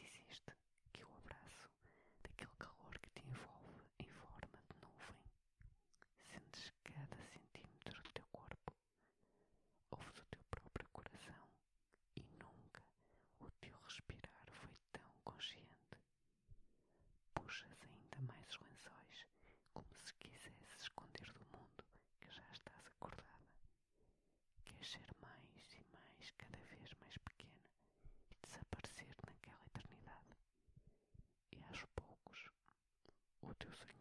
insististe que o abraço daquele calor que te envolve em forma de nuvem. Sentes cada centímetro do teu corpo, ouves o teu próprio coração e nunca o teu respirar foi tão consciente. Puxas ainda mais os lençóis, como se quisesse esconder do mundo que já estás acordada. Queres ser two seconds.